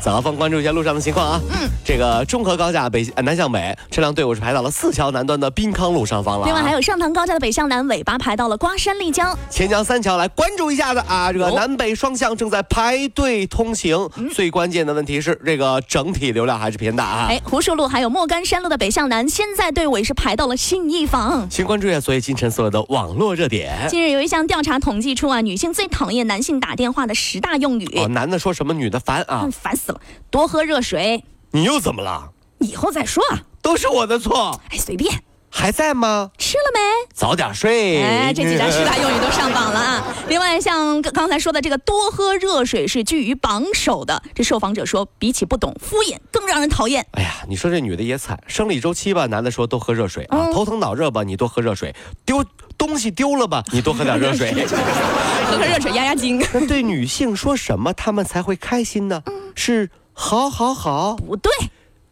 早高峰关注一下路上的情况啊。嗯，这个中河高架北呃南向北车辆队伍是排到了四桥南端的滨康路上方了啊。另外还有上塘高架的北向南尾巴排到了瓜山立交。钱江三桥来关注一下子啊，这个哦南北双向正在排队通行。最关键的问题是，这个整体流量还是偏大啊。哎，湖墅路还有莫干山路的北向南，现在队尾是排到了信义坊。先关注一下所有今晨所有的网络热点。近日有一项调查统计出啊，女性最讨厌男性打电话的十大用语，哦，男的说什么，女的烦啊嗯，。烦死了！多喝热水，你又怎么了？以后再说啊。都是我的错。哎，随便。还在吗？吃了没？早点睡。哎，这几张十大用语都上榜了啊！另外，像刚刚才说的这个多喝热水是居于榜首的。这受访者说，比起不懂敷衍，更让人讨厌。哎呀，你说这女的也惨，生理周期吧，男的说多喝热水啊，嗯头疼脑热吧，你多喝热水，丢东西丢了吧，你多喝点热水。喝喝热水压压惊。那对女性说什么他们才会开心呢？是好好好，不对，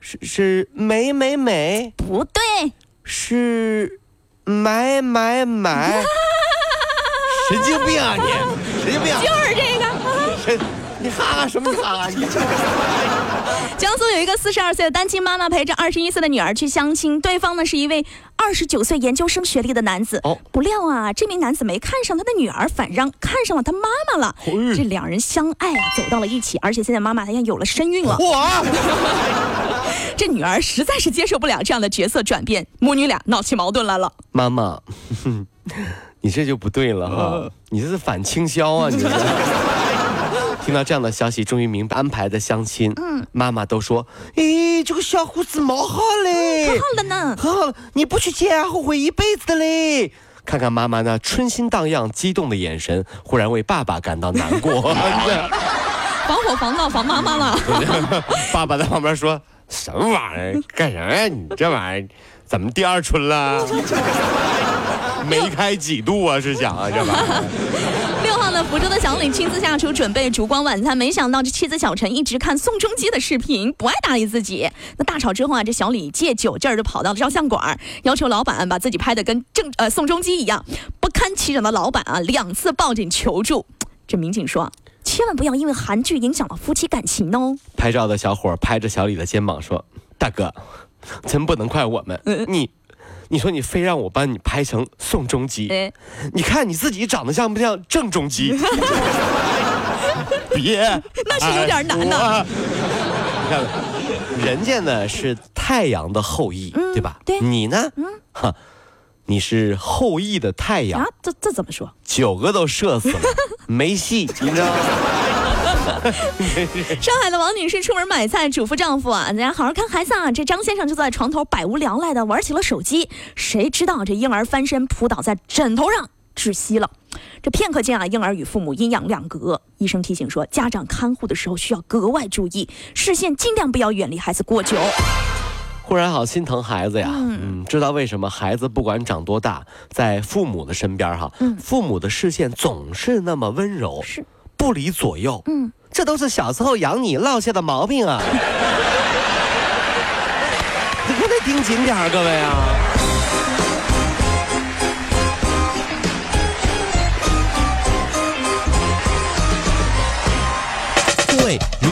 是是美美美，不对，是买买买。神经病啊你！神经病！就是这个。哈哈什么哈哈？你 江苏有一个四十二岁的单亲妈妈陪着二十一岁的女儿去相亲，对方呢是一位二十九岁研究生学历的男子。哦不料啊，这名男子没看上他的女儿，反让看上了他妈妈了。哎这两人相爱啊，走到了一起，而且现在妈妈好像有了身孕了。哇 这女儿实在是接受不了这样的角色转变，母女俩闹起矛盾来了。妈妈，你这就不对了哈，你这是反倾销啊！你这是。听到这样的消息，终于明白安排的相亲。嗯，妈妈都说：“咦，这个小伙子毛好嘞，好了呢，很好了，你不去见后悔一辈子的嘞。”看看妈妈那春心荡漾、激动的眼神，忽然为爸爸感到难过。防火防盗防妈妈了。爸爸在旁边说：“什么玩意儿？干啥呀？你这玩意儿怎么第二春了？没开几度啊？是想啊，这玩意儿。福州的小李亲自下厨准备烛光晚餐，没想到这妻子小陈一直看宋仲基的视频，不爱搭理自己。那大吵之后啊，这小李借酒劲儿就跑到了照相馆，要求老板把自己拍的跟正呃宋仲基一样。不堪其扰的老板啊，两次报警求助。这民警说，千万不要因为韩剧影响了夫妻感情哦。拍照的小伙拍着小李的肩膀说：“大哥，真不能怪我们，你。”你说你非让我帮你拍成宋仲基，哎你看你自己长得像不像郑中基？别，那是有点难呐你看，人家呢是太阳的后裔，对吧？对你呢？哈，你是后羿的太阳啊，，这这怎么说？九个都射死了，没戏，你知道吗？上海的王女士出门买菜，嘱咐丈夫啊，咱家好好看孩子啊。这张先生就坐在床头百无聊赖的玩起了手机，谁知道这婴儿翻身扑倒在枕头上窒息了。这片刻间啊，婴儿与父母阴阳两隔。医生提醒说，家长看护的时候需要格外注意，视线尽量不要远离孩子过久。忽然好心疼孩子呀，嗯，知道为什么孩子不管长多大，在父母的身边哈，父母的视线总是那么温柔，是不离左右，嗯，这都是小时候养你落下的毛病啊，你可得盯紧点儿，各位啊。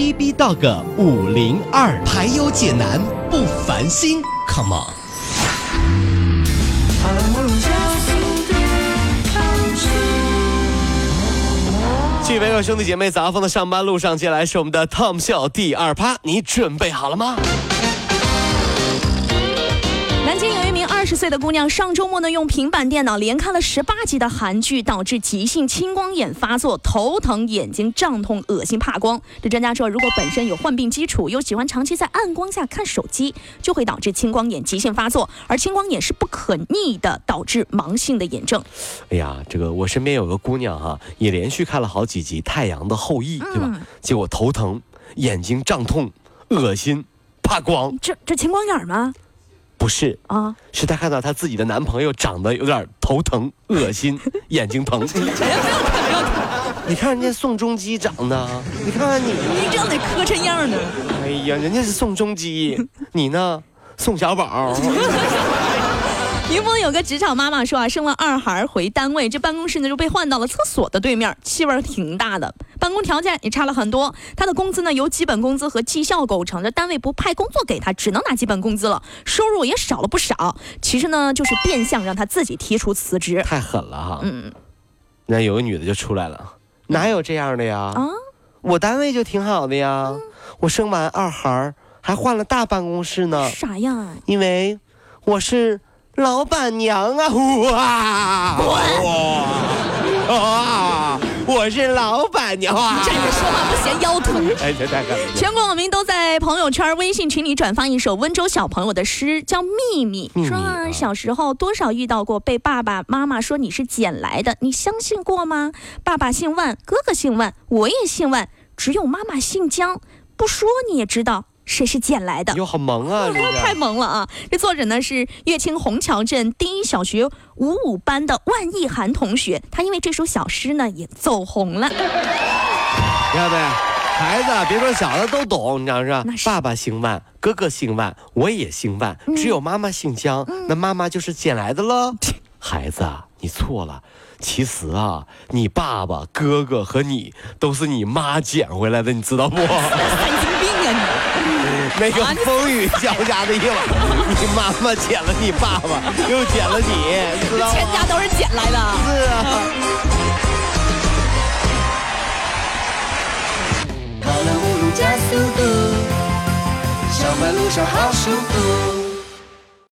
B B Dog 五零二，排忧解难不烦心，Come on。继续围各兄弟姐妹早上的上班路上，接下来是我们的 Tom 秀第二趴，你准备好了吗？十十岁的姑娘上周末呢，用平板电脑连看了十八集的韩剧，导致急性青光眼发作，头疼、眼睛胀痛、恶心、怕光。这专家说，如果本身有患病基础，又喜欢长期在暗光下看手机，就会导致青光眼急性发作。而青光眼是不可逆的，导致盲性的炎症。哎呀，这个我身边有个姑娘哈、也连续看了好几集《太阳的后裔》，对吧？结果头疼、眼睛胀痛、恶心、怕光，这这青光眼吗？不是，啊，是她看到她自己的男朋友长得有点头疼、恶心、眼睛疼。你看人家宋仲基长得，你看看你，你长得磕碜样呢。哎呀，人家是宋仲基，你呢？宋小宝。宁波有个职场妈妈说啊，生了二孩回单位，这办公室呢就被换到了厕所的对面，气味挺大的，办公条件也差了很多。她的工资呢由基本工资和绩效构成，这单位不派工作给她，只能拿基本工资了，收入也少了不少。其实呢，就是变相让她自己提出辞职。太狠了哈！嗯，那有个女的就出来了，哪有这样的呀？啊，我单位就挺好的呀，我生完二孩还换了大办公室呢，啥呀？因为我是老板娘啊！哇！哇！我是老板娘啊！站着说话不嫌腰疼。全国网民都在朋友圈、微信群里转发一首温州小朋友的诗，叫《秘密》。秘密说啊啊小时候多少遇到过被爸爸妈妈说你是捡来的，你相信过吗？爸爸姓万，哥哥姓万，我也姓万，只有妈妈姓江，不说你也知道谁是捡来的。哟，好萌啊！这太萌了啊！这作者呢是乐清虹桥镇第一小学五五班的万意涵同学，他因为这首小诗呢也走红了。你看没？孩子，别说小的都懂，你知道是吧？是爸爸姓万，哥哥姓万，我也姓万，只有妈妈姓姜，那妈妈就是捡来的喽。孩子啊，你错了。其实啊，你爸爸、哥哥和你都是你妈捡回来的，你知道不？神经病啊你！那个风雨交加的夜晚，你妈妈捡了你爸爸，又捡了你，你知道吗？全家都是捡来的。是啊。跑了五路加速度，上班路上好舒服。